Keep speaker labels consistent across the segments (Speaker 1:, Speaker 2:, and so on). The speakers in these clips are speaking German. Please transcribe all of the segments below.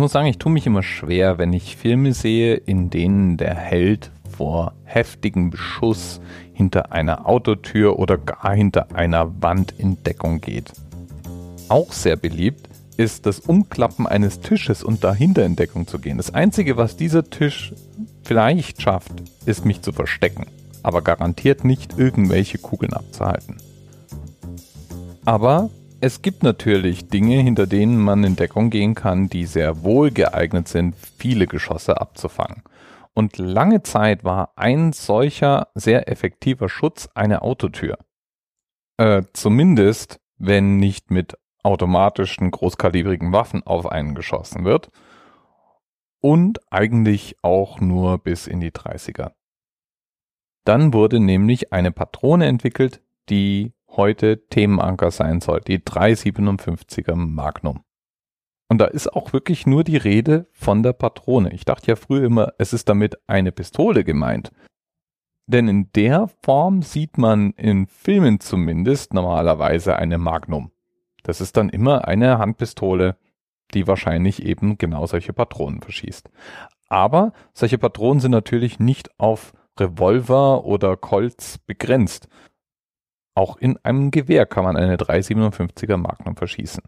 Speaker 1: muss sagen, ich tue mich immer schwer, wenn ich Filme sehe, in denen der Held vor heftigem Beschuss hinter einer Autotür oder gar hinter einer Wand in Deckung geht. Auch sehr beliebt ist das Umklappen eines Tisches und dahinter in Deckung zu gehen. Das Einzige, was dieser Tisch vielleicht schafft, ist mich zu verstecken, aber garantiert nicht irgendwelche Kugeln abzuhalten. Aber es gibt natürlich Dinge, hinter denen man in Deckung gehen kann, die sehr wohl geeignet sind, viele Geschosse abzufangen. Und lange Zeit war ein solcher sehr effektiver Schutz eine Autotür. Äh, zumindest, wenn nicht mit automatischen großkalibrigen Waffen auf einen geschossen wird. Und eigentlich auch nur bis in die 30er. Dann wurde nämlich eine Patrone entwickelt, die heute Themenanker sein soll, die 357er Magnum. Und da ist auch wirklich nur die Rede von der Patrone. Ich dachte ja früher immer, es ist damit eine Pistole gemeint. Denn in der Form sieht man in Filmen zumindest normalerweise eine Magnum. Das ist dann immer eine Handpistole, die wahrscheinlich eben genau solche Patronen verschießt. Aber solche Patronen sind natürlich nicht auf Revolver oder Colts begrenzt. Auch in einem Gewehr kann man eine 357er Magnum verschießen.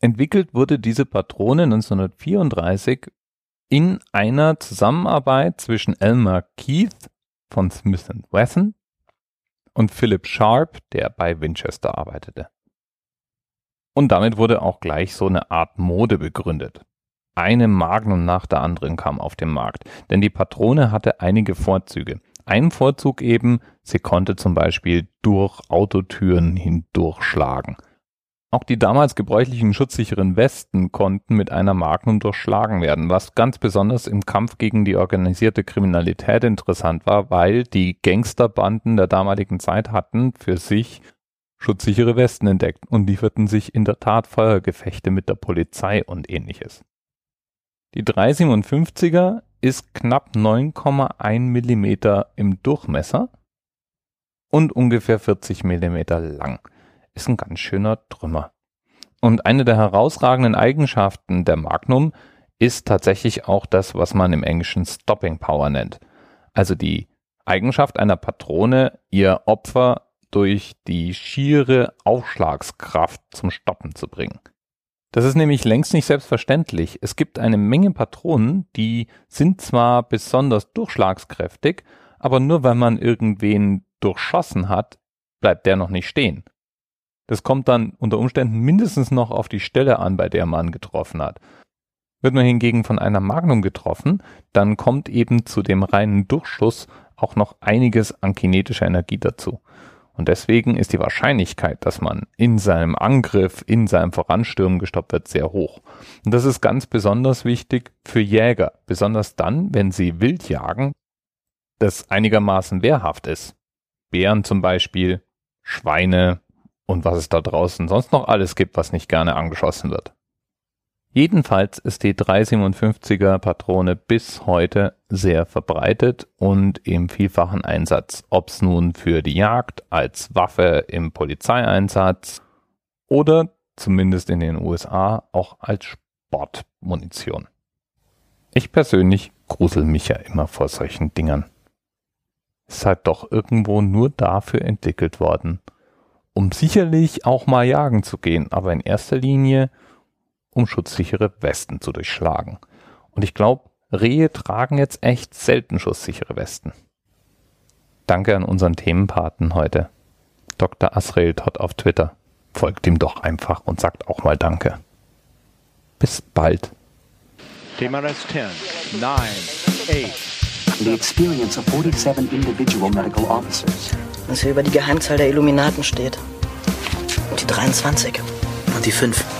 Speaker 1: Entwickelt wurde diese Patrone 1934 in einer Zusammenarbeit zwischen Elmer Keith von Smith Wesson und Philip Sharp, der bei Winchester arbeitete. Und damit wurde auch gleich so eine Art Mode begründet. Eine Magnum nach der anderen kam auf den Markt, denn die Patrone hatte einige Vorzüge. Ein Vorzug eben, sie konnte zum Beispiel durch Autotüren hindurchschlagen. Auch die damals gebräuchlichen schutzsicheren Westen konnten mit einer Magnum durchschlagen werden, was ganz besonders im Kampf gegen die organisierte Kriminalität interessant war, weil die Gangsterbanden der damaligen Zeit hatten für sich schutzsichere Westen entdeckt und lieferten sich in der Tat Feuergefechte mit der Polizei und ähnliches. Die 357er ist knapp 9,1 Millimeter im Durchmesser und ungefähr 40 Millimeter lang ist ein ganz schöner Trümmer. Und eine der herausragenden Eigenschaften der Magnum ist tatsächlich auch das, was man im Englischen Stopping Power nennt. Also die Eigenschaft einer Patrone, ihr Opfer durch die schiere Aufschlagskraft zum Stoppen zu bringen. Das ist nämlich längst nicht selbstverständlich. Es gibt eine Menge Patronen, die sind zwar besonders durchschlagskräftig, aber nur weil man irgendwen durchschossen hat, bleibt der noch nicht stehen. Das kommt dann unter Umständen mindestens noch auf die Stelle an, bei der man getroffen hat. Wird man hingegen von einer Magnum getroffen, dann kommt eben zu dem reinen Durchschuss auch noch einiges an kinetischer Energie dazu. Und deswegen ist die Wahrscheinlichkeit, dass man in seinem Angriff, in seinem Voranstürmen gestoppt wird, sehr hoch. Und das ist ganz besonders wichtig für Jäger, besonders dann, wenn sie wild jagen, das einigermaßen wehrhaft ist. Bären zum Beispiel, Schweine, und was es da draußen sonst noch alles gibt, was nicht gerne angeschossen wird. Jedenfalls ist die 357er Patrone bis heute sehr verbreitet und im vielfachen Einsatz, ob es nun für die Jagd, als Waffe im Polizeieinsatz oder zumindest in den USA auch als Sportmunition. Ich persönlich grusel mich ja immer vor solchen Dingern. Ist halt doch irgendwo nur dafür entwickelt worden, um sicherlich auch mal jagen zu gehen, aber in erster Linie, um schutzsichere Westen zu durchschlagen. Und ich glaube, Rehe tragen jetzt echt selten schusssichere Westen. Danke an unseren Themenpaten heute. Dr. Asrael Todd auf Twitter. Folgt ihm doch einfach und sagt auch mal Danke. Bis bald.
Speaker 2: Thema Rest 10, 9, 8.
Speaker 3: The experience of 47 individual medical officers
Speaker 4: was hier über die Geheimzahl der Illuminaten steht. Und die 23.
Speaker 5: Und die 5.